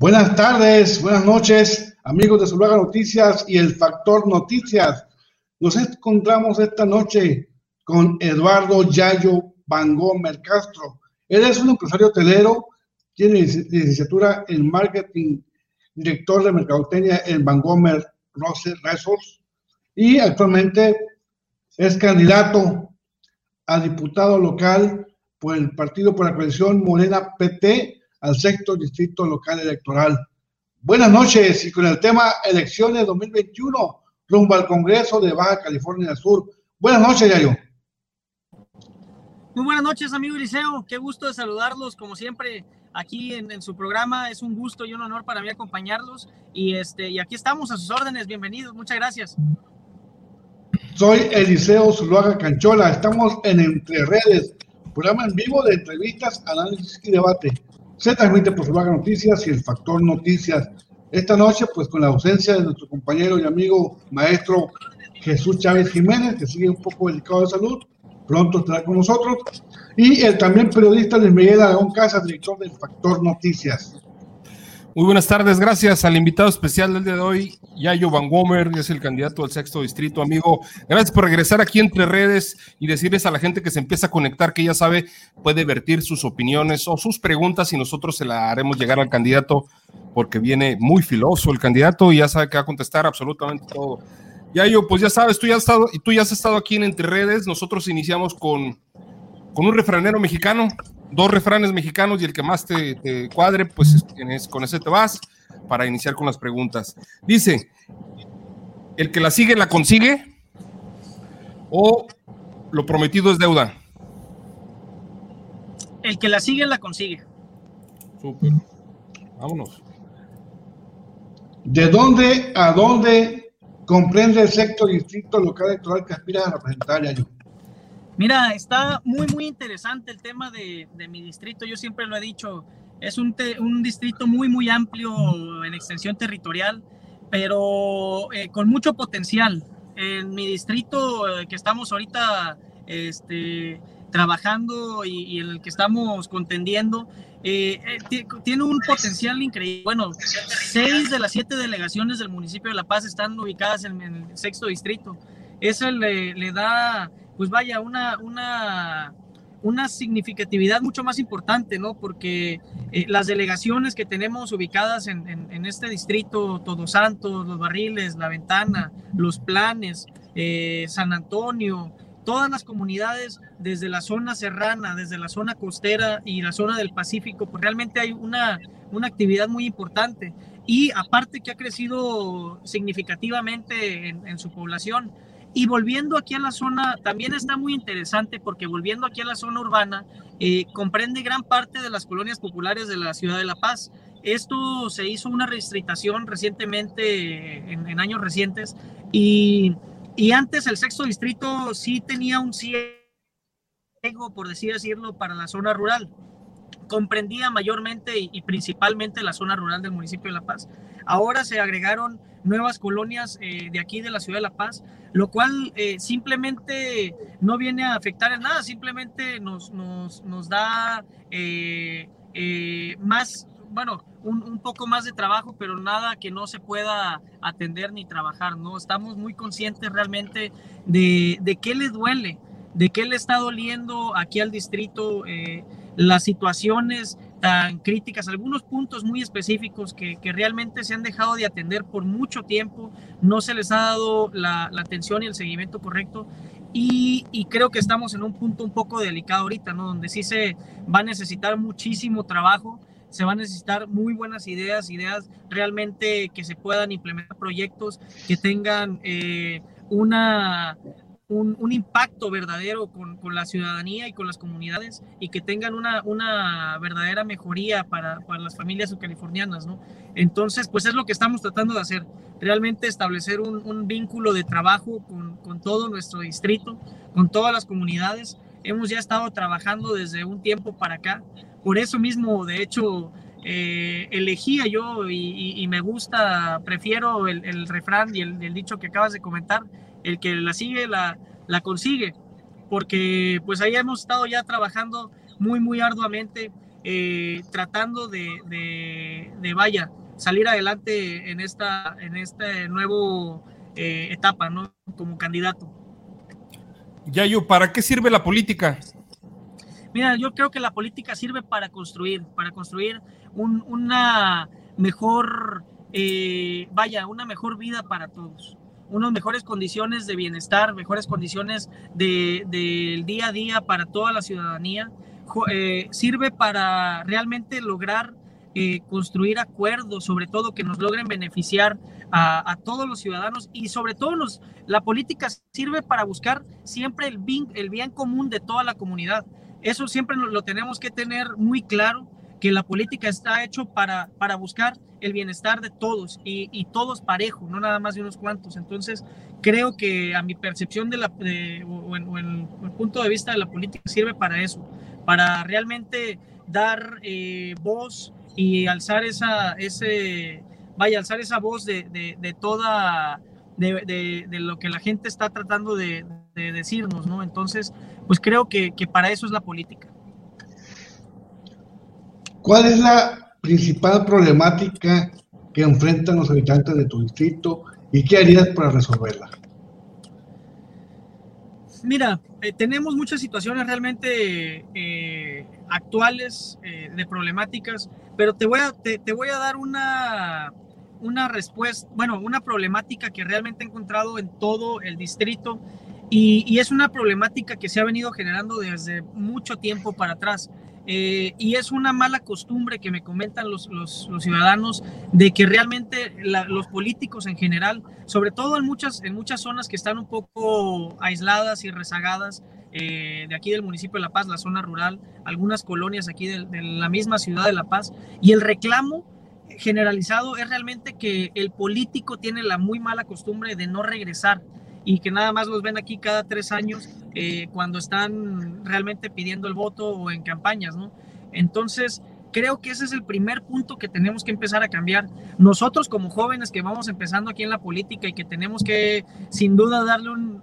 Buenas tardes, buenas noches, amigos de Zuluaga Noticias y el Factor Noticias. Nos encontramos esta noche con Eduardo Yayo Bangomer Castro. Él es un empresario hotelero, tiene licenciatura en marketing, director de mercadotecnia en Bangomer Resorts y actualmente es candidato a diputado local por el Partido por la Coalición Morena PT al sexto distrito local electoral. Buenas noches y con el tema elecciones 2021 rumbo al Congreso de Baja California Sur. Buenas noches, Yayo. Muy buenas noches, amigo Eliseo. Qué gusto de saludarlos, como siempre, aquí en, su programa. Es un gusto y un honor para mí acompañarlos. Y, este, y aquí estamos a sus órdenes. Bienvenidos. Muchas gracias. Soy Eliseo Zuluaga Canchola. Estamos en Entre Redes, programa en vivo de entrevistas, análisis y debate se transmite por Zuluaga Noticias y el Factor Noticias. Esta noche, pues con la ausencia de nuestro compañero y amigo maestro Jesús Chávez Jiménez, que sigue un poco delicado de salud, pronto estará con nosotros, y el también periodista Luis Miguel Aragón Casas, director del Factor Noticias. Muy buenas tardes, gracias al invitado especial del día de hoy, Yayo Van Gomer, es el candidato al sexto distrito, amigo. Gracias por regresar aquí entre redes y decirles a la gente que se empieza a conectar, que ya sabe, puede vertir sus opiniones o sus preguntas y nosotros se la haremos llegar al candidato, porque viene muy filoso el candidato y ya sabe que va a contestar absolutamente todo. Yayo, pues ya sabes, tú ya has estado, tú ya has estado aquí en Entre Redes, nosotros iniciamos con, con un refranero mexicano, dos refranes mexicanos y el que más te, cuadre, pues con ese te vas para iniciar con las preguntas. Dice, ¿el que la sigue la consigue? ¿O lo prometido es deuda? El que la sigue la consigue. Súper. Vámonos. ¿De dónde a dónde comprende el sexto distrito local electoral que aspira a representar yo? Mira, está muy, muy interesante el tema de, mi distrito. Yo siempre lo he dicho, es un, un, distrito muy, muy amplio en extensión territorial, pero eh, con mucho potencial. En mi distrito eh, que estamos ahorita este, trabajando y, en el que estamos contendiendo, eh, tiene un potencial increíble. Bueno, seis de las siete delegaciones del municipio de La Paz están ubicadas en, el sexto distrito. Eso le, le da pues vaya, una, una, una significatividad mucho más importante, ¿no? Porque eh, las delegaciones que tenemos ubicadas en, en, este distrito, Todos Santos, Los Barriles, La Ventana, Los Planes, eh, San Antonio, todas las comunidades desde la zona serrana, desde la zona costera y la zona del Pacífico, pues realmente hay una, una actividad muy importante. Y aparte que ha crecido significativamente en, en su población, y volviendo aquí a la zona, también está muy interesante porque volviendo aquí a la zona urbana, eh, comprende gran parte de las colonias populares de la ciudad de La Paz. Esto se hizo una restricción recientemente, en, años recientes, y, y, antes el sexto distrito sí tenía un ciego, por decir decirlo, para la zona rural. Comprendía mayormente y, y principalmente la zona rural del municipio de La Paz. Ahora se agregaron nuevas colonias eh, de aquí de la ciudad de La Paz, lo cual eh, simplemente no viene a afectar en nada, simplemente nos, nos, nos da eh, más, bueno, un, un, poco más de trabajo, pero nada que no se pueda atender ni trabajar, ¿no? Estamos muy conscientes realmente de, de qué le duele, de qué le está doliendo aquí al distrito las situaciones tan críticas, algunos puntos muy específicos que, que, realmente se han dejado de atender por mucho tiempo, no se les ha dado la, la atención y el seguimiento correcto. Y, y, creo que estamos en un punto un poco delicado ahorita, ¿no? Donde sí se va a necesitar muchísimo trabajo, se van a necesitar muy buenas ideas, ideas realmente que se puedan implementar proyectos que tengan eh, una, un, impacto verdadero con, la ciudadanía y con las comunidades y que tengan una, una verdadera mejoría para, las familias californianas, ¿no? Entonces, pues es lo que estamos tratando de hacer, realmente establecer un, vínculo de trabajo con, todo nuestro distrito, con todas las comunidades. Hemos ya estado trabajando desde un tiempo para acá, por eso mismo, de hecho, eh, elegía yo y, me gusta, prefiero el, refrán y el dicho que acabas de comentar, el que la sigue la, la consigue, porque pues ahí hemos estado ya trabajando muy, muy arduamente, eh, tratando de, de vaya, salir adelante en esta, en este nuevo eh, etapa, ¿no? Como candidato. Yayo, ¿para qué sirve la política? Mira, yo creo que la política sirve para construir, para construir una mejor, eh, vaya, una mejor vida para todos, unas mejores condiciones de bienestar, mejores condiciones del de, día a día para toda la ciudadanía. Eh, sirve para realmente lograr eh, construir acuerdos, sobre todo que nos logren beneficiar a, todos los ciudadanos y sobre todo nos, la política sirve para buscar siempre el bien, el bien común de toda la comunidad. Eso siempre lo, tenemos que tener muy claro, que la política está hecho para, para buscar el bienestar de todos y, todos parejo, no nada más de unos cuantos. Entonces, creo que a mi percepción de la, o, en, el punto de vista de la política sirve para eso, para realmente dar eh, voz y alzar esa, ese, vaya, alzar esa voz de, de, toda, de, de, lo que la gente está tratando de, decirnos, ¿no? Entonces, pues creo que, que para eso es la política. ¿Cuál es la principal problemática que enfrentan los habitantes de tu distrito y qué harías para resolverla? Mira, eh, tenemos muchas situaciones realmente eh, actuales eh, de problemáticas, pero te voy a, te, voy a dar una, una respuesta, bueno, una problemática que realmente he encontrado en todo el distrito y, y, es una problemática que se ha venido generando desde mucho tiempo para atrás. Eh, y es una mala costumbre que me comentan los, los, ciudadanos de que realmente los políticos en general, sobre todo en muchas, en muchas zonas que están un poco aisladas y rezagadas, eh, de aquí del municipio de La Paz, la zona rural, algunas colonias aquí de, de la misma ciudad de La Paz, y el reclamo generalizado es realmente que el político tiene la muy mala costumbre de no regresar y que nada más los ven aquí cada tres años eh, cuando están realmente pidiendo el voto o en campañas, ¿no? Entonces, creo que ese es el primer punto que tenemos que empezar a cambiar. Nosotros como jóvenes que vamos empezando aquí en la política y que tenemos que sin duda darle un,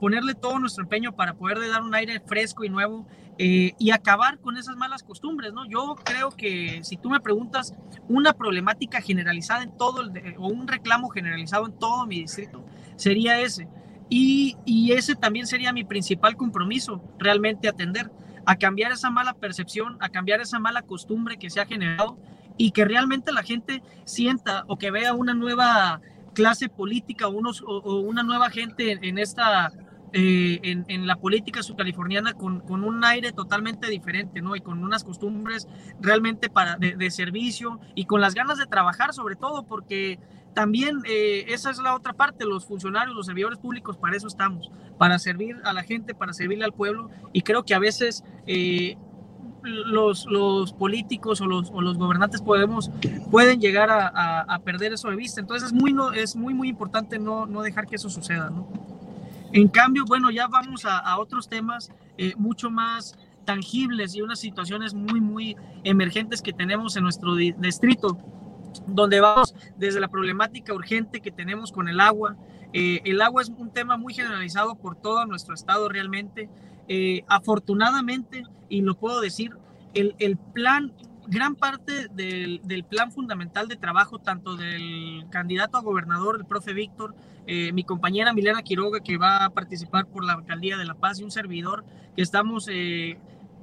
ponerle todo nuestro empeño para poder dar un aire fresco y nuevo eh, y acabar con esas malas costumbres, ¿no? Yo creo que si tú me preguntas una problemática generalizada en todo el, o un reclamo generalizado en todo mi distrito sería ese y, ese también sería mi principal compromiso, realmente atender, a cambiar esa mala percepción, a cambiar esa mala costumbre que se ha generado y que realmente la gente sienta o que vea una nueva clase política unos, o, una nueva gente en, esta eh, en, la política subcaliforniana con, con, un aire totalmente diferente, ¿no? Y con unas costumbres realmente para, de, servicio y con las ganas de trabajar sobre todo, porque también eh, esa es la otra parte, los funcionarios, los servidores públicos, para eso estamos, para servir a la gente, para servirle al pueblo. Y creo que a veces eh, los, los, políticos o los, o los, gobernantes podemos, pueden llegar a, a, perder eso de vista. Entonces es muy, no, es muy, muy importante no, no dejar que eso suceda. ¿no? En cambio, bueno, ya vamos a, a otros temas eh, mucho más tangibles y unas situaciones muy, muy emergentes que tenemos en nuestro distrito donde vamos desde la problemática urgente que tenemos con el agua. Eh, el agua es un tema muy generalizado por todo nuestro estado realmente. Eh, afortunadamente, y lo puedo decir, el, el plan, gran parte del, del, plan fundamental de trabajo, tanto del candidato a gobernador, el profe Víctor, eh, mi compañera Milena Quiroga, que va a participar por la alcaldía de La Paz, y un servidor que estamos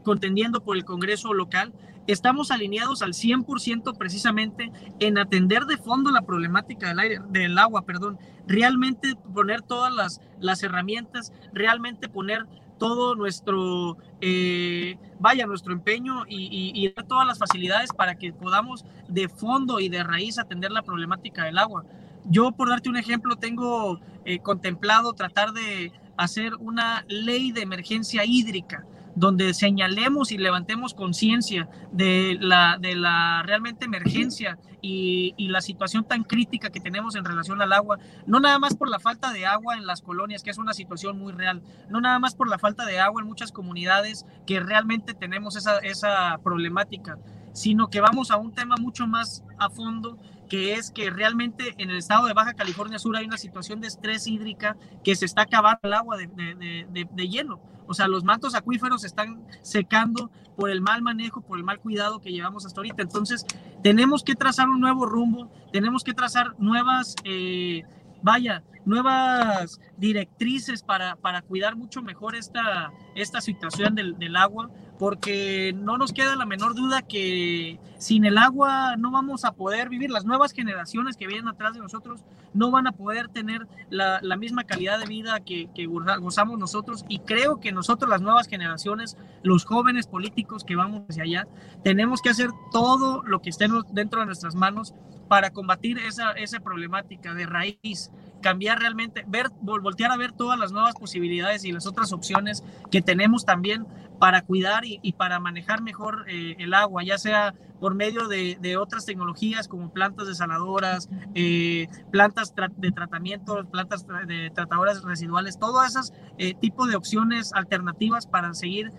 contendiendo por el Congreso local, estamos alineados al 100% precisamente en atender de fondo la problemática del, aire, del agua, perdón, realmente poner todas las, las herramientas, realmente poner todo nuestro, eh, vaya, nuestro empeño y, y, todas las facilidades para que podamos de fondo y de raíz atender la problemática del agua. Yo, por darte un ejemplo, tengo eh, contemplado tratar de hacer una ley de emergencia hídrica donde señalemos y levantemos conciencia de la, de la realmente emergencia y, y, la situación tan crítica que tenemos en relación al agua, no nada más por la falta de agua en las colonias, que es una situación muy real, no nada más por la falta de agua en muchas comunidades que realmente tenemos esa, esa problemática, sino que vamos a un tema mucho más a fondo que es que realmente en el estado de Baja California Sur hay una situación de estrés hídrica que se está acabando el agua de, de, hielo. O sea, los mantos acuíferos se están secando por el mal manejo, por el mal cuidado que llevamos hasta ahorita. Entonces, tenemos que trazar un nuevo rumbo, tenemos que trazar nuevas, eh, vaya, nuevas directrices para, para cuidar mucho mejor esta, esta situación del, del agua porque no nos queda la menor duda que sin el agua no vamos a poder vivir. Las nuevas generaciones que vienen atrás de nosotros no van a poder tener la, misma calidad de vida que, gozamos nosotros y creo que nosotros, las nuevas generaciones, los jóvenes políticos que vamos hacia allá, tenemos que hacer todo lo que esté dentro de nuestras manos para combatir esa, esa problemática de raíz cambiar realmente, ver, voltear a ver todas las nuevas posibilidades y las otras opciones que tenemos también para cuidar y, para manejar mejor eh, el agua, ya sea por medio de, otras tecnologías como plantas desaladoras, eh, plantas de tratamiento, plantas de tratadoras residuales, todos esos eh, tipos de opciones alternativas para seguir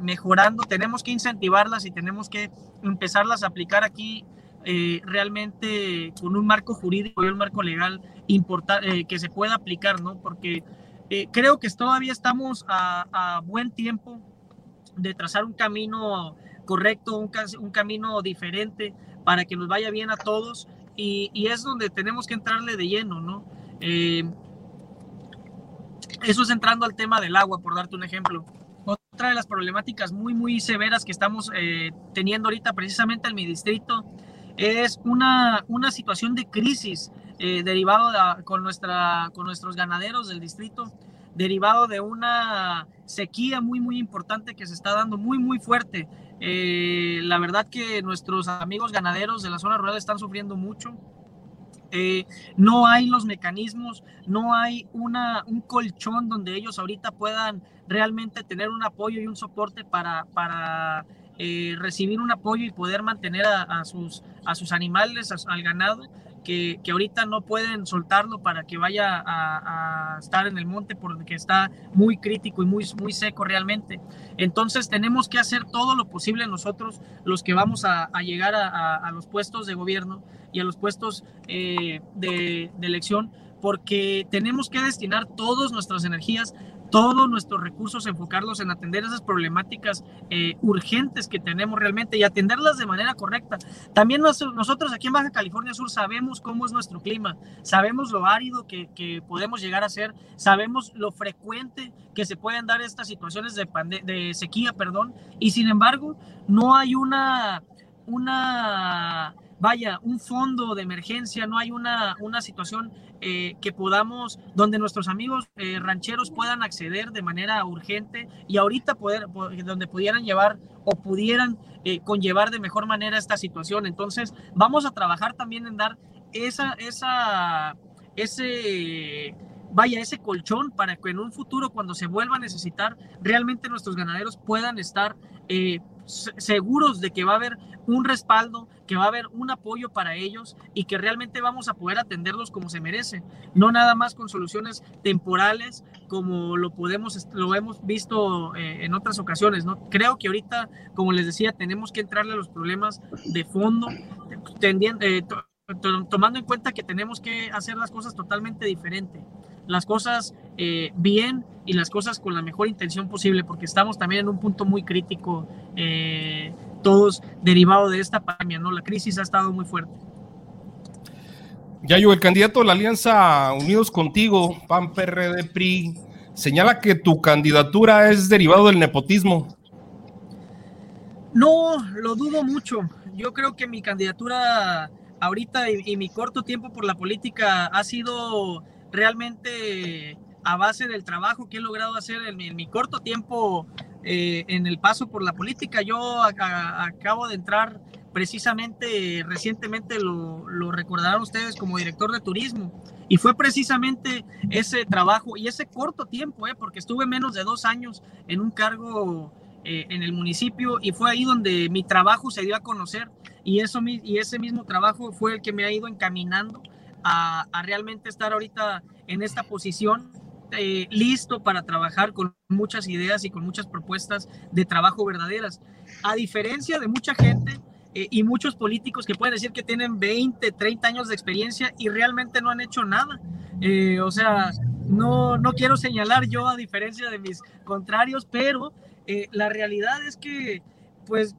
mejorando. Tenemos que incentivarlas y tenemos que empezarlas a aplicar aquí realmente con un marco jurídico y un marco legal importante que se pueda aplicar, ¿no? Porque creo que todavía estamos a, a buen tiempo de trazar un camino correcto, un, un, camino diferente para que nos vaya bien a todos y, y es donde tenemos que entrarle de lleno, ¿no? Eh, eso es entrando al tema del agua, por darte un ejemplo. Otra de las problemáticas muy, muy severas que estamos eh, teniendo ahorita precisamente en mi distrito es una, una situación de crisis eh, derivado con, nuestra, con nuestros ganaderos del distrito derivado de una sequía muy, muy importante que se está dando muy, muy fuerte. Eh, la verdad que nuestros amigos ganaderos de la zona rural están sufriendo mucho. Eh, no hay los mecanismos, no hay una, un colchón donde ellos ahorita puedan realmente tener un apoyo y un soporte para, para eh, recibir un apoyo y poder mantener a, sus, a sus animales, al ganado que, ahorita no pueden soltarlo para que vaya a, estar en el monte porque está muy crítico y muy, muy seco realmente. Entonces tenemos que hacer todo lo posible nosotros, los que vamos a, llegar a, los puestos de gobierno y a los puestos eh, de, de elección, porque tenemos que destinar todas nuestras energías todos nuestros recursos, enfocarlos en atender esas problemáticas eh, urgentes que tenemos realmente y atenderlas de manera correcta. También nosotros aquí en Baja California Sur sabemos cómo es nuestro clima, sabemos lo árido que, podemos llegar a ser, sabemos lo frecuente que se pueden dar estas situaciones de, de sequía, perdón, y sin embargo no hay una, una vaya, un fondo de emergencia, no hay una, una situación eh, que podamos, donde nuestros amigos eh, rancheros puedan acceder de manera urgente y ahorita poder, donde pudieran llevar o pudieran eh, conllevar de mejor manera esta situación. Entonces, vamos a trabajar también en dar esa, esa, ese vaya ese colchón para que en un futuro cuando se vuelva a necesitar realmente nuestros ganaderos puedan estar seguros de que va a haber un respaldo, que va a haber un apoyo para ellos y que realmente vamos a poder atenderlos como se merecen, no nada más con soluciones temporales como lo podemos lo hemos visto eh, en otras ocasiones, ¿no? Creo que ahorita, como les decía, tenemos que entrarle a los problemas de fondo, eh, tomando en cuenta que tenemos que hacer las cosas totalmente diferente las cosas eh, bien y las cosas con la mejor intención posible, porque estamos también en un punto muy crítico, eh, todos derivado de esta pandemia, ¿no? La crisis ha estado muy fuerte. Yayo, el candidato de la Alianza Unidos Contigo, PAN, PRD, PRI, señala que tu candidatura es derivado del nepotismo. No, lo dudo mucho. Yo creo que mi candidatura ahorita y mi corto tiempo por la política ha sido realmente a base del trabajo que he logrado hacer en mi, corto tiempo eh, en el paso por la política. Yo acabo de entrar precisamente recientemente, lo, lo, recordarán ustedes como director de turismo. Y fue precisamente ese trabajo y ese corto tiempo, eh, porque estuve menos de dos años en un cargo eh, en el municipio y fue ahí donde mi trabajo se dio a conocer y, eso, y ese mismo trabajo fue el que me ha ido encaminando a, realmente estar ahorita en esta posición eh, listo para trabajar con muchas ideas y con muchas propuestas de trabajo verdaderas. A diferencia de mucha gente eh, y muchos políticos que pueden decir que tienen 20, 30 años de experiencia y realmente no han hecho nada. Eh, o sea, no, no quiero señalar yo a diferencia de mis contrarios, pero la realidad es que pues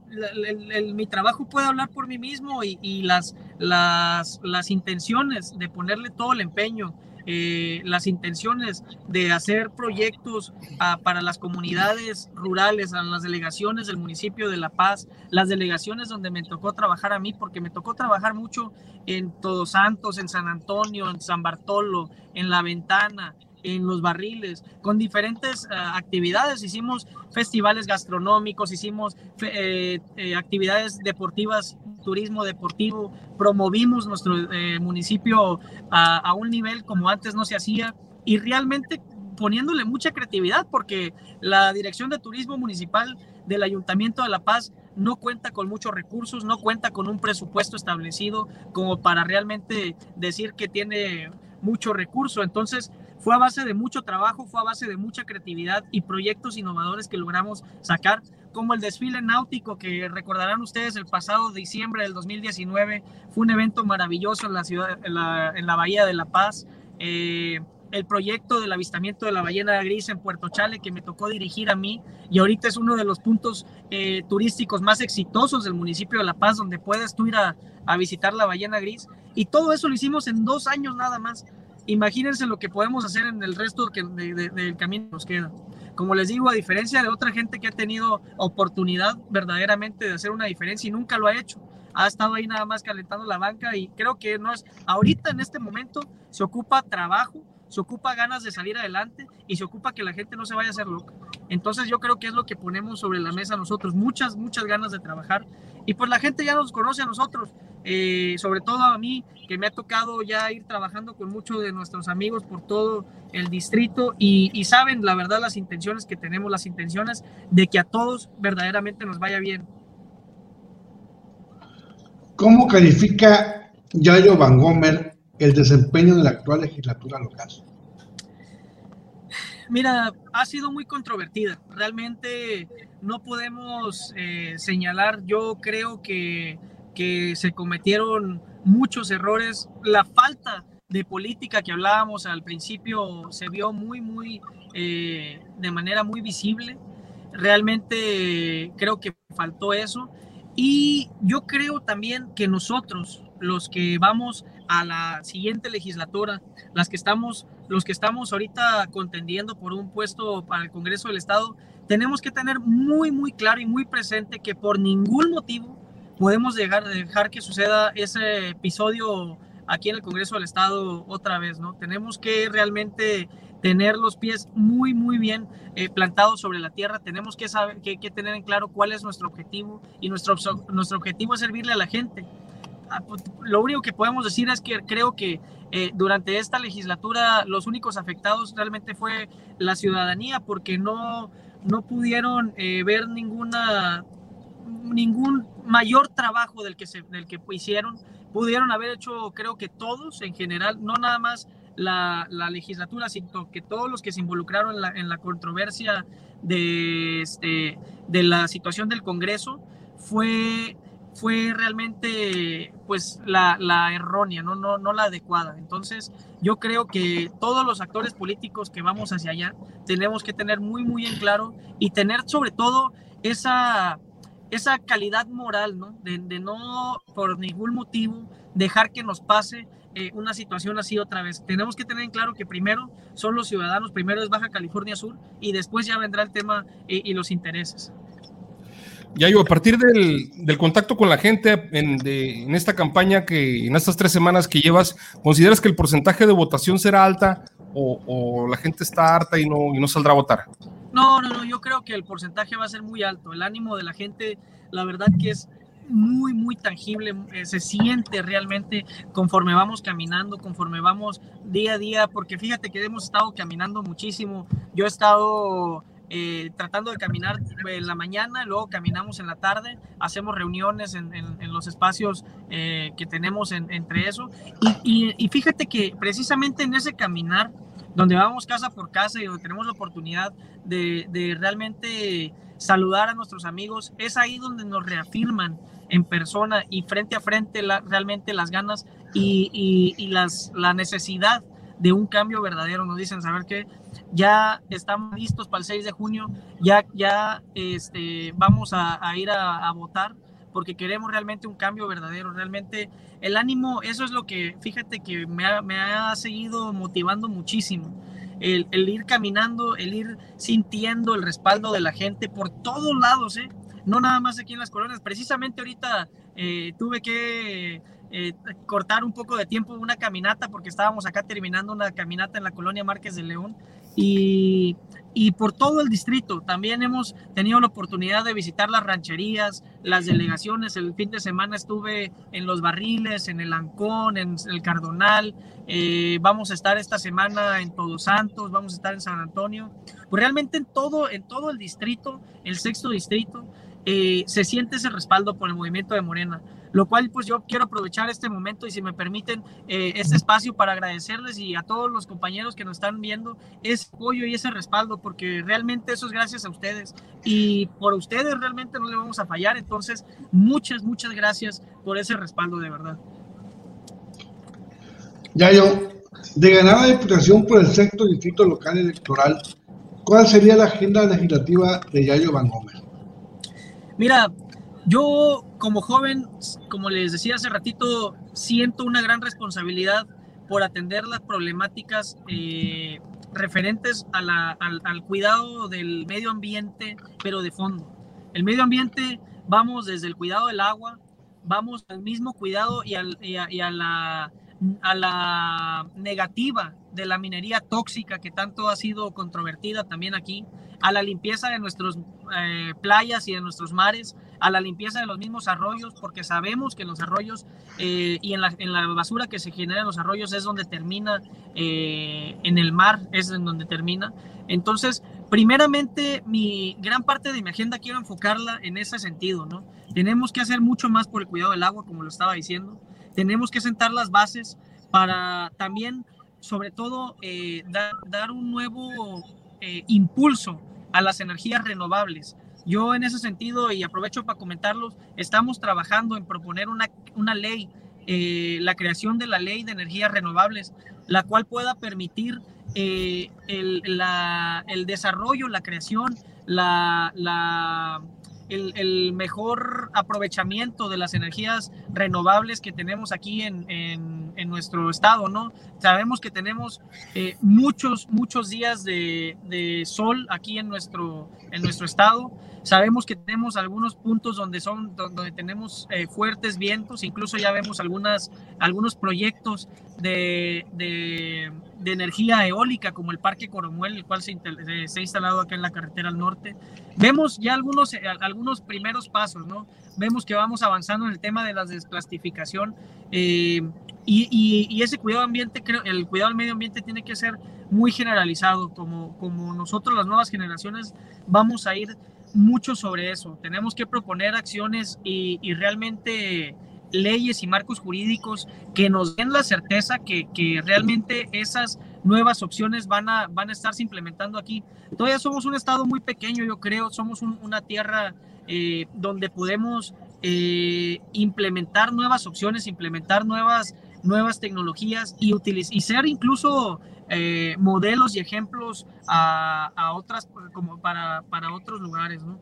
mi trabajo puede hablar por mí mismo y, las, las, las intenciones de ponerle todo el empeño, eh, las intenciones de hacer proyectos ah, para las comunidades rurales, a las delegaciones del municipio de La Paz, las delegaciones donde me tocó trabajar a mí, porque me tocó trabajar mucho en Todos Santos, en San Antonio, en San Bartolo, en La Ventana, en los barriles, con diferentes ah, actividades. Hicimos festivales gastronómicos, hicimos eh, eh, actividades deportivas, turismo deportivo, promovimos nuestro eh, municipio a, a un nivel como antes no se hacía y realmente poniéndole mucha creatividad porque la Dirección de Turismo Municipal del Ayuntamiento de La Paz no cuenta con muchos recursos, no cuenta con un presupuesto establecido como para realmente decir que tiene mucho recurso. Entonces, fue a base de mucho trabajo, fue a base de mucha creatividad y proyectos innovadores que logramos sacar, como el desfile náutico que recordarán ustedes el pasado diciembre del 2019. Fue un evento maravilloso en la ciudad, en la, bahía de La Paz. Eh, el proyecto del avistamiento de la ballena gris en Puerto Chale que me tocó dirigir a mí y ahorita es uno de los puntos eh, turísticos más exitosos del municipio de La Paz donde puedes tú ir a, a visitar la ballena gris y todo eso lo hicimos en dos años nada más imagínense lo que podemos hacer en el resto del camino que nos queda. Como les digo, a diferencia de otra gente que ha tenido oportunidad verdaderamente de hacer una diferencia y nunca lo ha hecho, ha estado ahí nada más calentando la banca y creo que no es, ahorita en este momento se ocupa trabajo, se ocupa ganas de salir adelante y se ocupa que la gente no se vaya a hacer loca. Entonces yo creo que es lo que ponemos sobre la mesa nosotros, muchas, muchas ganas de trabajar y pues la gente ya nos conoce a nosotros, eh, sobre todo a mí, que me ha tocado ya ir trabajando con muchos de nuestros amigos por todo el distrito y, saben la verdad las intenciones que tenemos, las intenciones de que a todos verdaderamente nos vaya bien. ¿Cómo califica Yayo Van Gomer el desempeño de la actual legislatura local? Mira, ha sido muy controvertida. Realmente no podemos eh, señalar, yo creo que que se cometieron muchos errores. La falta de política que hablábamos al principio se vio muy, muy, eh, de manera muy visible. Realmente creo que faltó eso. Y yo creo también que nosotros, los que vamos a la siguiente legislatura, las que estamos, los que estamos ahorita contendiendo por un puesto para el Congreso del Estado, tenemos que tener muy, muy claro y muy presente que por ningún motivo podemos dejar, dejar que suceda ese episodio aquí en el Congreso del Estado otra vez, ¿no? Tenemos que realmente tener los pies muy, muy bien eh, plantados sobre la tierra. Tenemos que, saber, que, que, tener en claro cuál es nuestro objetivo y nuestro, nuestro objetivo es servirle a la gente. Lo único que podemos decir es que creo que eh, durante esta legislatura los únicos afectados realmente fue la ciudadanía porque no, no pudieron eh, ver ninguna ningún mayor trabajo del que, se, del que hicieron. Pudieron haber hecho, creo que todos en general, no nada más la, la legislatura, sino que todos los que se involucraron en la, en la controversia de, este, de la situación del Congreso, fue, fue realmente pues la, la errónea, ¿no? No, no la adecuada. Entonces, yo creo que todos los actores políticos que vamos hacia allá tenemos que tener muy, muy en claro y tener sobre todo esa esa calidad moral, ¿no? De, no por ningún motivo dejar que nos pase eh, una situación así otra vez. Tenemos que tener en claro que primero son los ciudadanos, primero es Baja California Sur y después ya vendrá el tema eh, y los intereses. Ya yo, a partir del, contacto con la gente en, esta campaña que en estas tres semanas que llevas, ¿consideras que el porcentaje de votación será alta o, la gente está harta y no, no saldrá a votar? No, no, no, yo creo que el porcentaje va a ser muy alto. El ánimo de la gente, la verdad que es muy, muy tangible, eh, se siente realmente conforme vamos caminando, conforme vamos día a día, porque fíjate que hemos estado caminando muchísimo. Yo he estado eh, tratando de caminar en la mañana, luego caminamos en la tarde, hacemos reuniones en, los espacios eh, que tenemos entre eso. y, fíjate que precisamente en ese caminar donde vamos casa por casa y donde tenemos la oportunidad de, de realmente saludar a nuestros amigos, es ahí donde nos reafirman en persona y frente a frente realmente las ganas y, y, las, la necesidad de un cambio verdadero. Nos dicen, saber que ya estamos listos para el 6 de junio, ya, ya este, vamos a, ir a, votar porque queremos realmente un cambio verdadero, realmente el ánimo, eso es lo que, fíjate que me ha, me ha seguido motivando muchísimo. El, el, ir caminando, el ir sintiendo el respaldo de la gente por todos lados, ¿eh? no nada más aquí en las colonias. Precisamente ahorita eh, tuve que eh, cortar un poco de tiempo una caminata porque estábamos acá terminando una caminata en la colonia Márquez de León y, y por todo el distrito. También hemos tenido la oportunidad de visitar las rancherías, las delegaciones. El fin de semana estuve en Los Barriles, en el Ancón, en el Cardonal. Eh, vamos a estar esta semana en Todos Santos, vamos a estar en San Antonio. Pues realmente en todo, en todo el distrito, el sexto distrito, eh, se siente ese respaldo por el movimiento de Morena, lo cual pues yo quiero aprovechar este momento y si me permiten eh, este espacio para agradecerles y a todos los compañeros que nos están viendo ese apoyo y ese respaldo, porque realmente eso es gracias a ustedes y por ustedes realmente no le vamos a fallar, entonces muchas, muchas gracias por ese respaldo de verdad. Yayo, de ganar la diputación por el sexto distrito local electoral, ¿cuál sería la agenda legislativa de Yayo Van Gómez? Mira, yo como joven, como les decía hace ratito, siento una gran responsabilidad por atender las problemáticas eh, referentes al, cuidado del medio ambiente, pero de fondo. El medio ambiente, vamos desde el cuidado del agua, vamos al mismo cuidado y, a, la, a la negativa de la minería tóxica que tanto ha sido controvertida también aquí, a la limpieza de nuestras eh, playas y de nuestros mares, a la limpieza de los mismos arroyos, porque sabemos que en los arroyos eh, y en la, en la, basura que se genera en los arroyos es donde termina, eh, en el mar es en donde termina. Entonces, primeramente, mi gran parte de mi agenda quiero enfocarla en ese sentido, ¿no? Tenemos que hacer mucho más por el cuidado del agua, como lo estaba diciendo. Tenemos que sentar las bases para también, sobre todo, dar, dar un nuevo eh, impulso a las energías renovables. Yo en ese sentido, y aprovecho para comentarlos, estamos trabajando en proponer una, una ley, eh, la creación de la ley de energías renovables, la cual pueda permitir eh, el, desarrollo, la creación, la el, mejor aprovechamiento de las energías renovables que tenemos aquí en, en, nuestro estado, ¿no? Sabemos que tenemos eh, muchos, muchos días de, de, sol aquí en nuestro, en nuestro estado. Sabemos que tenemos algunos puntos donde, son, donde tenemos eh, fuertes vientos, incluso ya vemos algunas, algunos proyectos de, de, de, energía eólica, como el Parque Coromuel, el cual se, se, ha instalado acá en la carretera al norte. Vemos ya algunos, eh, algunos primeros pasos, ¿no? Vemos que vamos avanzando en el tema de la desplastificación eh, y, y, ese cuidado ambiente, creo, el cuidado del medio ambiente tiene que ser muy generalizado, como, como nosotros las nuevas generaciones vamos a ir mucho sobre eso. Tenemos que proponer acciones y, realmente leyes y marcos jurídicos que nos den la certeza que, que, realmente esas nuevas opciones van a, van a estarse implementando aquí. Todavía somos un estado muy pequeño, yo creo, somos una tierra eh, donde podemos eh, implementar nuevas opciones, implementar nuevas, nuevas tecnologías y, y ser incluso eh, modelos y ejemplos a, a, otras, como para, para otros lugares, ¿no?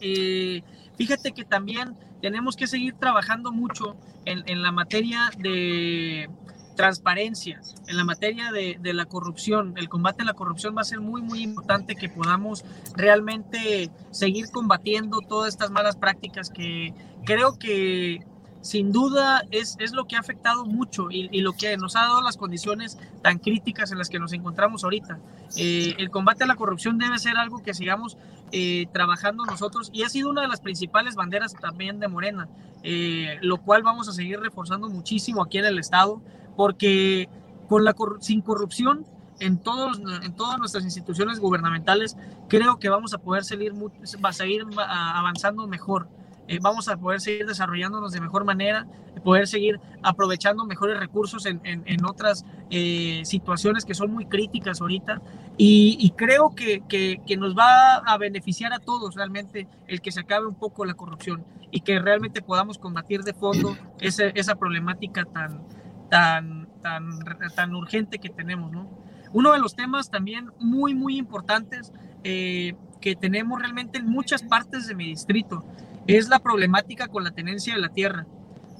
Eh, fíjate que también tenemos que seguir trabajando mucho en, en la materia de transparencia, en la materia de, de, la corrupción. El combate a la corrupción va a ser muy, muy importante que podamos realmente seguir combatiendo todas estas malas prácticas que creo que sin duda es, es lo que ha afectado mucho y, lo que nos ha dado las condiciones tan críticas en las que nos encontramos ahorita. Eh, el combate a la corrupción debe ser algo que sigamos eh, trabajando nosotros y ha sido una de las principales banderas también de Morena, eh, lo cual vamos a seguir reforzando muchísimo aquí en el Estado, porque con la sin corrupción en, todos, en todas nuestras instituciones gubernamentales, creo que vamos a poder seguir, va a seguir avanzando mejor. Eh, vamos a poder seguir desarrollándonos de mejor manera, poder seguir aprovechando mejores recursos en, en, otras eh, situaciones que son muy críticas ahorita. Y, creo que, que, que, nos va a beneficiar a todos realmente el que se acabe un poco la corrupción y que realmente podamos combatir de fondo esa, esa problemática tan, tan, tan, tan urgente que tenemos. ¿no? Uno de los temas también muy, muy importantes eh, que tenemos realmente en muchas partes de mi distrito es la problemática con la tenencia de la tierra.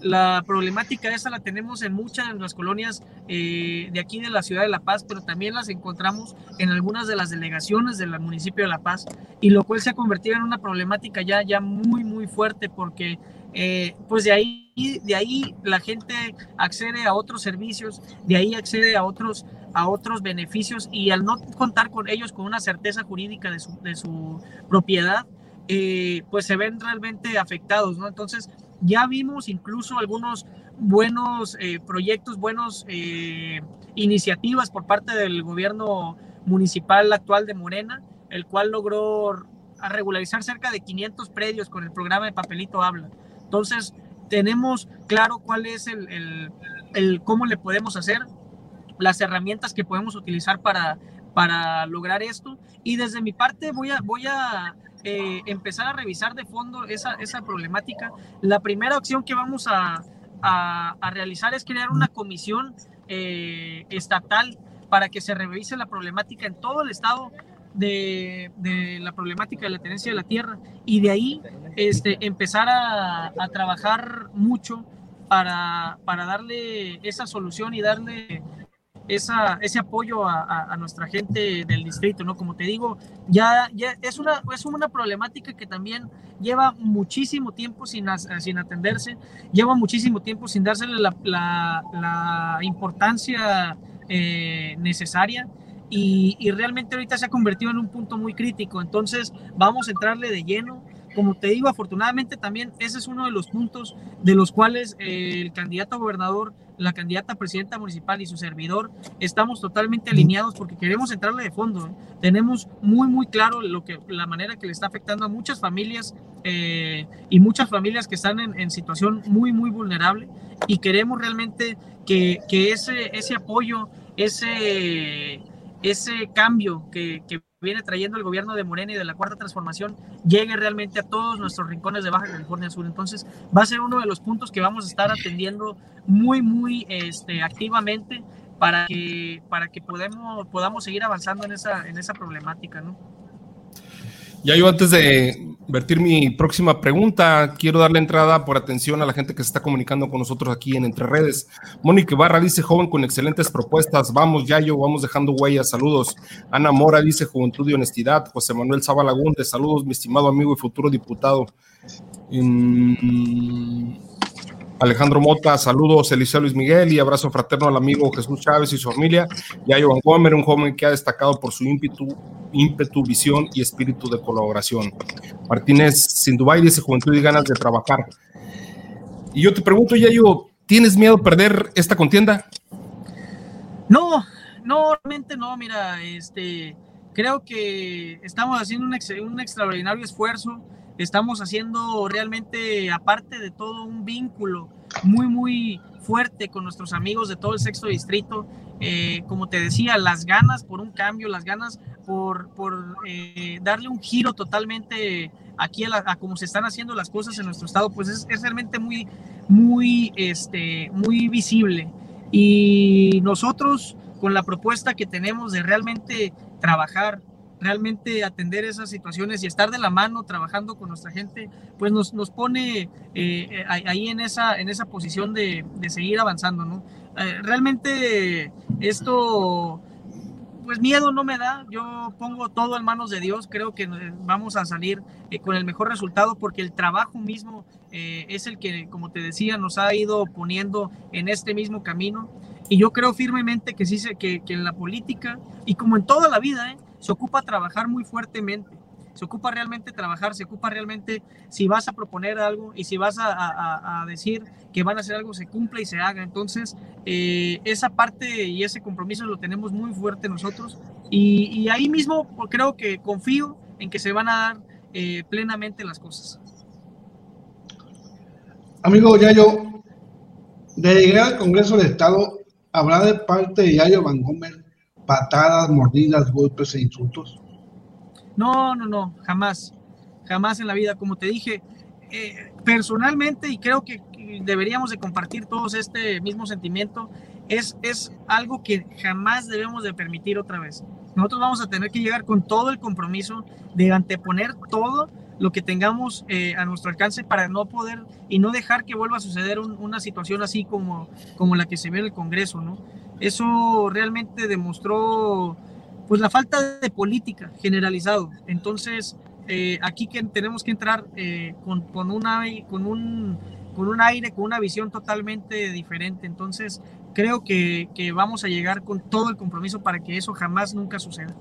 La problemática esa la tenemos en muchas de las colonias eh, de aquí de la ciudad de La Paz, pero también las encontramos en algunas de las delegaciones del municipio de La Paz, y lo cual se ha convertido en una problemática ya, ya muy, muy fuerte, porque eh, pues de ahí, de ahí la gente accede a otros servicios, de ahí accede a otros, a otros beneficios, y al no contar con ellos con una certeza jurídica de su, de su propiedad, eh, pues se ven realmente afectados, ¿no? Entonces, ya vimos incluso algunos buenos eh, proyectos, buenos eh, iniciativas por parte del gobierno municipal actual de Morena, el cual logró regularizar cerca de 500 predios con el programa de Papelito Habla. Entonces, tenemos claro cuál es el, el, el cómo le podemos hacer, las herramientas que podemos utilizar para, para lograr esto. Y desde mi parte voy a, voy a eh, empezar a revisar de fondo esa, esa problemática. La primera opción que vamos a, a, realizar es crear una comisión eh, estatal para que se revise la problemática en todo el estado de, de, la problemática de la tenencia de la tierra y de ahí este, empezar a, a trabajar mucho para, para darle esa solución y darle ese apoyo a, nuestra gente del distrito, ¿no? Como te digo, ya, es, una, es una problemática que también lleva muchísimo tiempo sin, sin atenderse, lleva muchísimo tiempo sin dársele la, importancia eh, necesaria. Y, y, realmente ahorita se ha convertido en un punto muy crítico. Entonces vamos a entrarle de lleno como te digo, afortunadamente también ese es uno de los puntos de los cuales eh, el candidato a gobernador, la candidata a presidenta municipal y su servidor estamos totalmente alineados porque queremos entrarle de fondo. ¿eh? Tenemos muy, muy claro lo que, la manera que le está afectando a muchas familias eh, y muchas familias que están en, situación muy, muy vulnerable y queremos realmente que, que ese, ese apoyo, ese, ese cambio que, que viene trayendo el gobierno de Morena y de la Cuarta Transformación llegue realmente a todos nuestros rincones de Baja California Sur. Entonces, va a ser uno de los puntos que vamos a estar atendiendo muy, muy este, activamente para que, para que podemos, podamos seguir avanzando en esa, en esa problemática, ¿no? Ya yo antes de vertir mi próxima pregunta, quiero darle entrada por atención a la gente que se está comunicando con nosotros aquí en Entre Redes. Mónica Barra dice, joven con excelentes propuestas, vamos Yayo, vamos dejando huellas, saludos. Ana Mora dice, juventud y honestidad. José Manuel Sabalagunde, saludos, mi estimado amigo y futuro diputado. Alejandro Mota, saludos, Eliseo Luis Miguel y abrazo fraterno al amigo Jesús Chávez y su familia. Yayo Van Gomer, un joven que ha destacado por su ímpetu, ímpetu, visión y espíritu de colaboración. Martínez Sindubay dice juventud y ganas de trabajar. Y yo te pregunto, Yayo, ¿tienes miedo a perder esta contienda? No, no, realmente no, mira, este, creo que estamos haciendo un extraordinario esfuerzo estamos haciendo realmente, aparte de todo, un vínculo muy, muy fuerte con nuestros amigos de todo el sexto distrito. Eh, como te decía, las ganas por un cambio, las ganas por, por eh, darle un giro totalmente aquí a, a, cómo se están haciendo las cosas en nuestro estado, pues es, es realmente muy, muy, este, muy visible. Y nosotros, con la propuesta que tenemos de realmente trabajar realmente atender esas situaciones y estar de la mano trabajando con nuestra gente, pues nos, nos pone eh, eh, ahí en esa, en esa posición de, de seguir avanzando, ¿no? Eh, realmente esto, pues miedo no me da, yo pongo todo en manos de Dios, creo que vamos a salir con el mejor resultado porque el trabajo mismo es el que, como te decía, nos ha ido poniendo en este mismo camino. Y yo creo firmemente que sí, que, que en la política, y como en toda la vida, ¿eh? se ocupa trabajar muy fuertemente, se ocupa realmente trabajar, se ocupa realmente si vas a proponer algo y si vas a, decir que van a hacer algo, se cumple y se haga. Entonces, eh, esa parte y ese compromiso lo tenemos muy fuerte nosotros y, ahí mismo creo que confío en que se van a dar eh, plenamente las cosas. Amigo Yayo, de llegar al Congreso del Estado, ¿habrá de parte de Yayo Van Gomer patadas, mordidas, golpes e insultos? No, no, no, jamás, jamás en la vida. Como te dije, eh, personalmente, y creo que deberíamos de compartir todos este mismo sentimiento, es, es algo que jamás debemos de permitir otra vez. Nosotros vamos a tener que llegar con todo el compromiso de anteponer todo lo que tengamos eh, a nuestro alcance para no poder y no dejar que vuelva a suceder una situación así como, como la que se ve en el Congreso, ¿no? Eso realmente demostró pues la falta de política generalizado. Entonces, eh, aquí que tenemos que entrar eh, con, con, una, con, un, con un aire, con una visión totalmente diferente. Entonces, creo que, que vamos a llegar con todo el compromiso para que eso jamás nunca suceda.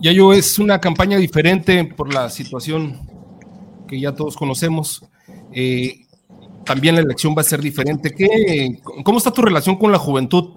Yayo es una campaña diferente por la situación que ya todos conocemos. Eh, también la elección va a ser diferente. ¿Qué, ¿Cómo está tu relación con la juventud?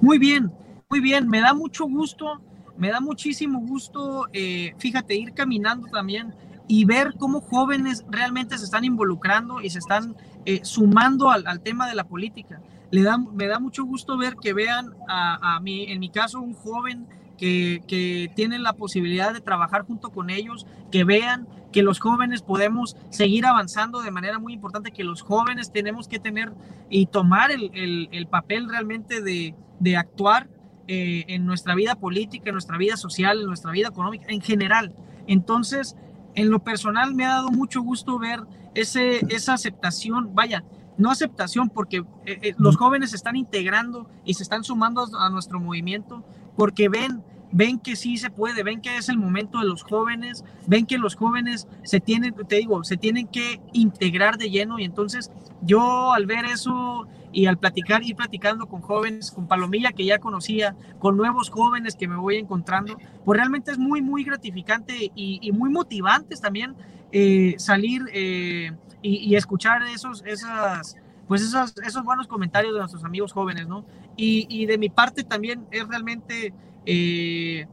Muy bien, muy bien. Me da mucho gusto, me da muchísimo gusto, eh, fíjate, ir caminando también y ver cómo jóvenes realmente se están involucrando y se están eh, sumando al, tema de la política. Le me da mucho gusto ver que vean a, a mí, en mi caso, un joven que, tienen la posibilidad de trabajar junto con ellos, que vean que los jóvenes podemos seguir avanzando de manera muy importante, que los jóvenes tenemos que tener y tomar el, papel realmente de, actuar eh, en nuestra vida política, en nuestra vida social, en nuestra vida económica, en general. Entonces, en lo personal me ha dado mucho gusto ver ese, esa aceptación, vaya, no aceptación, porque eh, eh, los jóvenes se están integrando y se están sumando a nuestro movimiento, porque ven, ven que sí se puede, ven que es el momento de los jóvenes, ven que los jóvenes se tienen, te digo, se tienen que integrar de lleno y entonces yo al ver eso y al platicar, ir platicando con jóvenes, con Palomilla que ya conocía, con nuevos jóvenes que me voy encontrando, pues realmente es muy, muy gratificante y, muy motivante también eh, salir eh, y, y, escuchar esos, esas pues esos, esos buenos comentarios de nuestros amigos jóvenes, ¿no? Y, y de mi parte también es realmente, eh,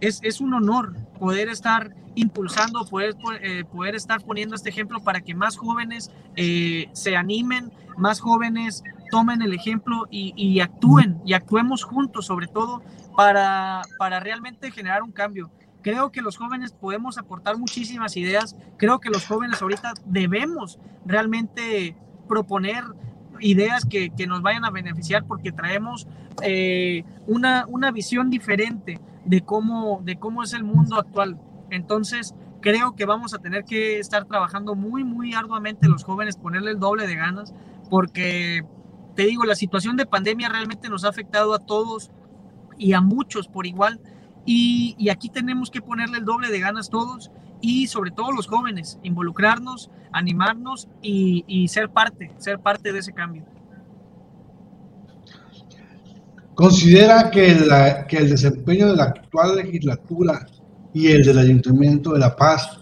es, es, un honor poder estar impulsando, poder, eh, poder estar poniendo este ejemplo para que más jóvenes eh, se animen, más jóvenes tomen el ejemplo y, y, actúen y actuemos juntos sobre todo para, para realmente generar un cambio. Creo que los jóvenes podemos aportar muchísimas ideas, creo que los jóvenes ahorita debemos realmente proponer ideas que, que, nos vayan a beneficiar porque traemos eh, una, una visión diferente de cómo, de cómo es el mundo actual. Entonces, creo que vamos a tener que estar trabajando muy, muy arduamente los jóvenes, ponerle el doble de ganas, porque te digo, la situación de pandemia realmente nos ha afectado a todos y a muchos por igual. Y, y aquí tenemos que ponerle el doble de ganas todos y sobre todo los jóvenes, involucrarnos, animarnos y, ser parte, ser parte de ese cambio. ¿Considera que, que el desempeño de la actual legislatura y el del Ayuntamiento de La Paz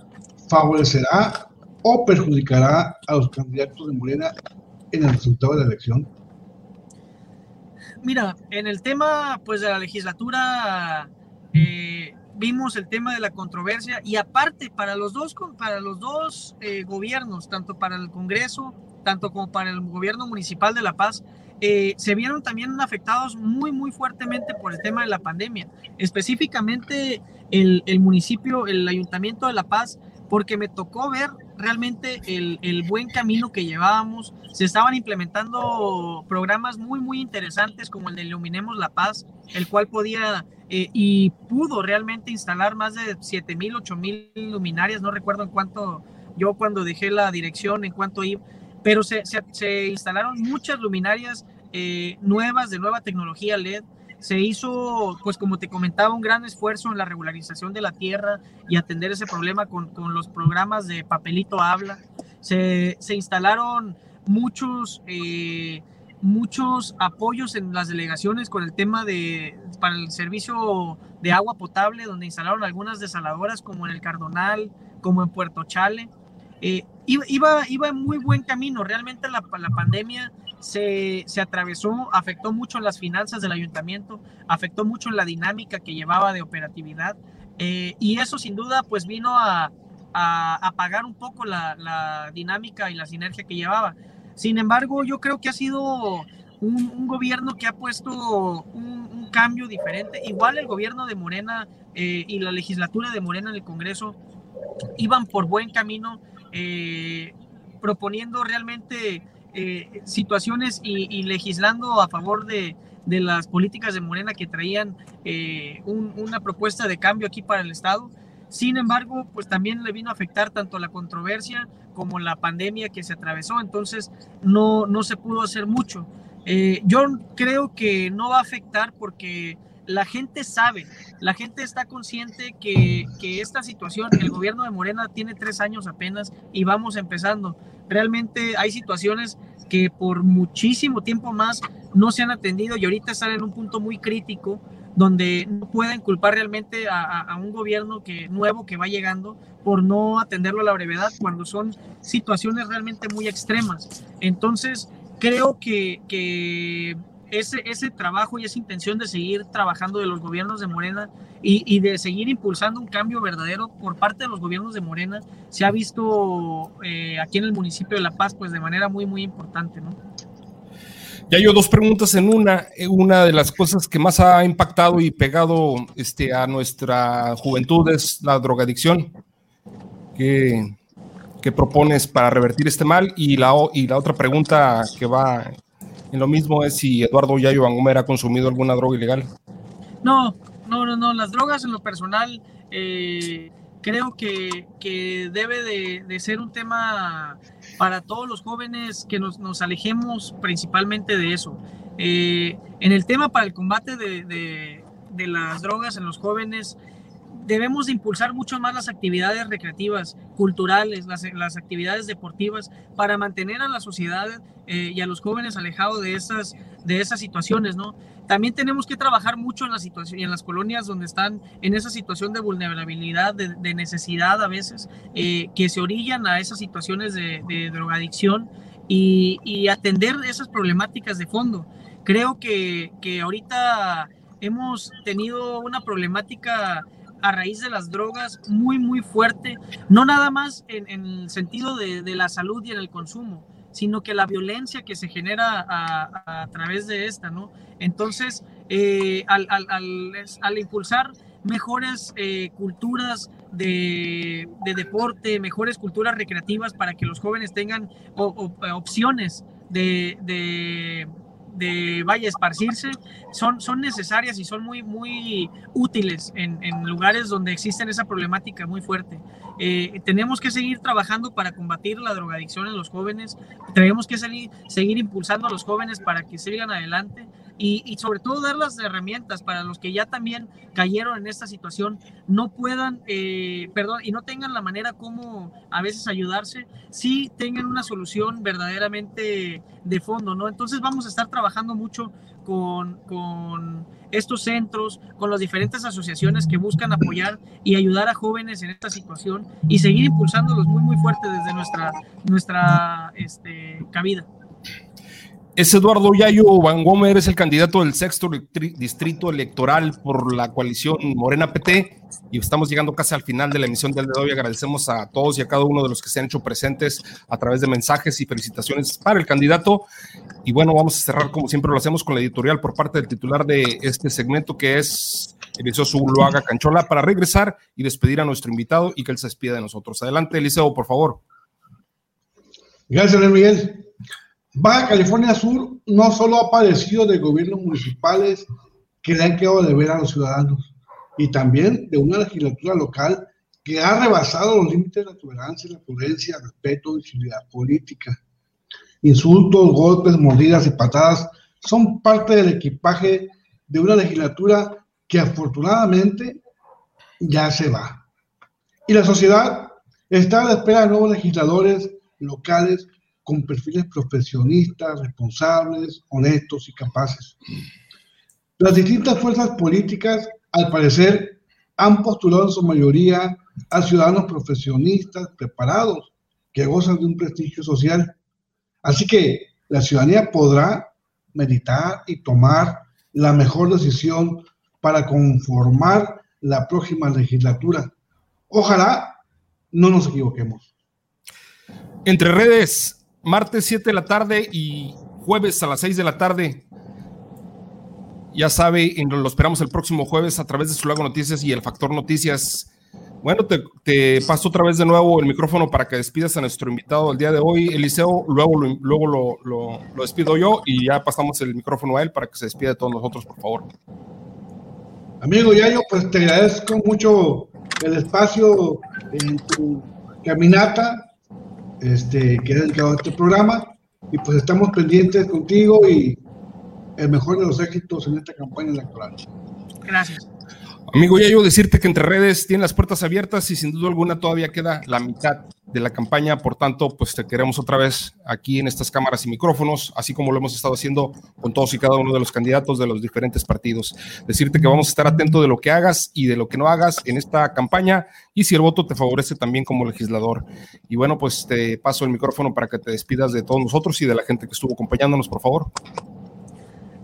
favorecerá o perjudicará a los candidatos de Morena en el resultado de la elección? Mira, en el tema pues de la legislatura eh, vimos el tema de la controversia y aparte para los dos, para los dos eh, gobiernos, tanto para el Congreso, tanto como para el gobierno municipal de La Paz, eh, se vieron también afectados muy, muy fuertemente por el tema de la pandemia. Específicamente el, el municipio, el ayuntamiento de La Paz, porque me tocó ver realmente el, el, buen camino que llevábamos. Se estaban implementando programas muy, muy interesantes como el de Iluminemos la Paz, el cual podía eh, y pudo realmente instalar más de 7 mil, 8 mil luminarias, no recuerdo en cuánto, yo cuando dejé la dirección, en cuánto iba, pero se, se, instalaron muchas luminarias eh, nuevas, de nueva tecnología LED. Se hizo, pues como te comentaba, un gran esfuerzo en la regularización de la tierra y atender ese problema con, con los programas de papelito habla. Se, se instalaron muchos... Eh, muchos apoyos en las delegaciones con el tema de para el servicio de agua potable, donde instalaron algunas desaladoras como en el Cardonal, como en Puerto Chale. Eh, iba, iba en muy buen camino. Realmente la, la pandemia se, se, atravesó, afectó mucho las finanzas del ayuntamiento, afectó mucho la dinámica que llevaba de operatividad. Eh, y eso sin duda pues vino a, apagar un poco la, dinámica y la sinergia que llevaba. Sin embargo, yo creo que ha sido un, gobierno que ha puesto un, cambio diferente. Igual el gobierno de Morena eh, y la legislatura de Morena en el Congreso iban por buen camino, eh, proponiendo realmente eh, situaciones y, legislando a favor de, las políticas de Morena que traían una propuesta de cambio aquí para el Estado. Sin embargo, pues también le vino a afectar tanto la controversia como la pandemia que se atravesó, entonces no, no se pudo hacer mucho. Eh, yo creo que no va a afectar porque la gente sabe, la gente está consciente que, que, esta situación, el gobierno de Morena tiene tres años apenas y vamos empezando. Realmente hay situaciones que por muchísimo tiempo más no se han atendido y ahorita están en un punto muy crítico donde no pueden culpar realmente a, un gobierno que, nuevo que va llegando por no atenderlo a la brevedad cuando son situaciones realmente muy extremas. Entonces, creo que, que ese, ese trabajo y esa intención de seguir trabajando de los gobiernos de Morena y, de seguir impulsando un cambio verdadero por parte de los gobiernos de Morena se ha visto eh, aquí en el municipio de La Paz pues de manera muy muy importante, ¿no? Ya yo dos preguntas en una. Eh, una de las cosas que más ha impactado y pegado este, a nuestra juventud es la drogadicción. ¿Qué, qué propones para revertir este mal? Y la, y la otra pregunta que va lo mismo es si Eduardo Yayo Bangomer ha consumido alguna droga ilegal. No, no, no, no. Las drogas en lo personal eh, creo que, que debe de, ser un tema para todos los jóvenes que nos, nos alejemos principalmente de eso. Eh, en el tema para el combate de, de, las drogas en los jóvenes, debemos de impulsar mucho más las actividades recreativas, culturales, las, las actividades deportivas, para mantener a la sociedad eh, y a los jóvenes alejados de esas, de esas situaciones, ¿no? También tenemos que trabajar mucho en la situación y en las colonias donde están en esa situación de vulnerabilidad, de, necesidad a veces, eh, que se orillan a esas situaciones de, drogadicción y, atender esas problemáticas de fondo. Creo que, que ahorita hemos tenido una problemática a raíz de las drogas muy, muy fuerte, no nada más en, el sentido de, la salud y en el consumo, sino que la violencia que se genera a, través de esta, ¿no? Entonces, eh, al, al, impulsar mejores eh, culturas de, de, deporte, mejores culturas recreativas para que los jóvenes tengan opciones de de vaya a esparcirse son, son necesarias y son muy, muy útiles en, lugares donde existen esa problemática muy fuerte. Eh, tenemos que seguir trabajando para combatir la drogadicción en los jóvenes, tenemos que seguir, seguir impulsando a los jóvenes para que sigan adelante y, sobre todo dar las herramientas para los que ya también cayeron en esta situación, no puedan, eh, perdón, y no tengan la manera como a veces ayudarse, sí tengan una solución verdaderamente de fondo, ¿no? Entonces vamos a estar trabajando mucho con, con estos centros, con las diferentes asociaciones que buscan apoyar y ayudar a jóvenes en esta situación y seguir impulsándolos muy, muy fuerte desde nuestra, nuestra este, cabida. Es Eduardo Yayo Van Gomer, es el candidato del sexto distrito electoral por la coalición Morena PT y estamos llegando casi al final de la emisión del día de hoy. Agradecemos a todos y a cada uno de los que se han hecho presentes a través de mensajes y felicitaciones para el candidato. Y bueno, vamos a cerrar como siempre lo hacemos con la editorial por parte del titular de este segmento que es Eliseo Zuluaga Canchola para regresar y despedir a nuestro invitado y que él se despida de nosotros. Adelante, Eliseo, por favor. Gracias, Miguel. Baja California Sur no solo ha padecido de gobiernos municipales que le han quedado de ver a los ciudadanos, y también de una legislatura local que ha rebasado los límites de la tolerancia, la prudencia, respeto y política. Insultos, golpes, mordidas y patadas son parte del equipaje de una legislatura que afortunadamente ya se va. Y la sociedad está a la espera de nuevos legisladores locales con perfiles profesionistas, responsables, honestos y capaces. Las distintas fuerzas políticas, al parecer, han postulado en su mayoría a ciudadanos profesionistas, preparados, que gozan de un prestigio social. Así que la ciudadanía podrá meditar y tomar la mejor decisión para conformar la próxima legislatura. Ojalá no nos equivoquemos. Entre redes, martes 7 de la tarde y jueves a las 6 de la tarde. Ya sabe, lo esperamos el próximo jueves a través de su Lago Noticias y el Factor Noticias. Bueno, te, paso otra vez de nuevo el micrófono para que despidas a nuestro invitado el día de hoy, Eliseo. Luego, lo, luego lo, despido yo y ya pasamos el micrófono a él para que se despida de todos nosotros, por favor. Amigo Yayo, pues te agradezco mucho el espacio en tu caminata, este, que es el que de este programa, y pues estamos pendientes contigo y el mejor de los éxitos en esta campaña electoral. Gracias. Amigo yo decirte que entre redes tienen las puertas abiertas y sin duda alguna todavía queda la mitad de la campaña, por tanto, pues te queremos otra vez aquí en estas cámaras y micrófonos, así como lo hemos estado haciendo con todos y cada uno de los candidatos de los diferentes partidos. Decirte que vamos a estar atentos de lo que hagas y de lo que no hagas en esta campaña y si el voto te favorece también como legislador. Y bueno, pues te paso el micrófono para que te despidas de todos nosotros y de la gente que estuvo acompañándonos, por favor.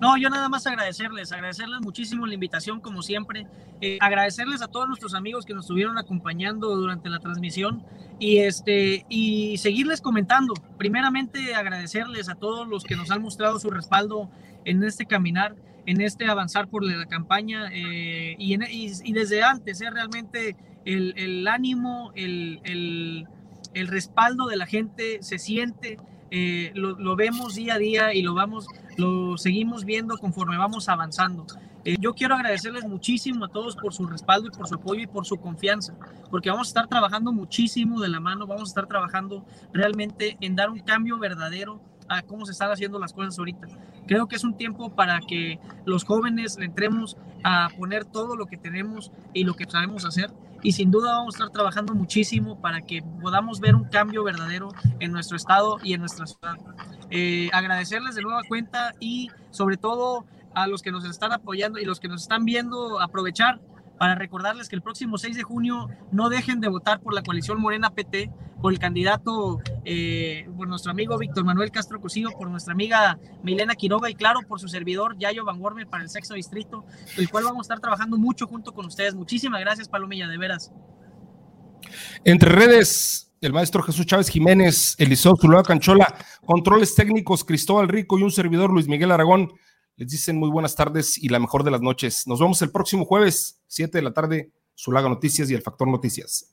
No, yo nada más agradecerles, agradecerles muchísimo la invitación como siempre, eh, agradecerles a todos nuestros amigos que nos estuvieron acompañando durante la transmisión y este y seguirles comentando. Primeramente agradecerles a todos los que nos han mostrado su respaldo en este caminar, en este avanzar por la campaña eh, y, desde antes, eh, realmente el, ánimo, el, el respaldo de la gente se siente. Eh, lo, vemos día a día y lo vamos, lo seguimos viendo conforme vamos avanzando. Eh, yo quiero agradecerles muchísimo a todos por su respaldo y por su apoyo y por su confianza, porque vamos a estar trabajando muchísimo de la mano, vamos a estar trabajando realmente en dar un cambio verdadero a cómo se están haciendo las cosas ahorita. Creo que es un tiempo para que los jóvenes le entremos a poner todo lo que tenemos y lo que sabemos hacer y sin duda vamos a estar trabajando muchísimo para que podamos ver un cambio verdadero en nuestro estado y en nuestra ciudad. Eh, agradecerles de nueva cuenta y sobre todo a los que nos están apoyando y los que nos están viendo aprovechar para recordarles que el próximo 6 de junio no dejen de votar por la coalición Morena PT, por el candidato, eh, por nuestro amigo Víctor Manuel Castro Cosío, por nuestra amiga Milena Quiroga y claro, por su servidor Yayo Van Wormer para el sexto distrito, el cual vamos a estar trabajando mucho junto con ustedes. Muchísimas gracias, Palomilla, de veras. Entre redes, el maestro Jesús Chávez Jiménez, Eliseo Zuluaga Canchola, controles técnicos Cristóbal Rico y un servidor Luis Miguel Aragón. Les dicen muy buenas tardes y la mejor de las noches. Nos vemos el próximo jueves, 7 de la tarde, Zulaga Noticias y el Factor Noticias.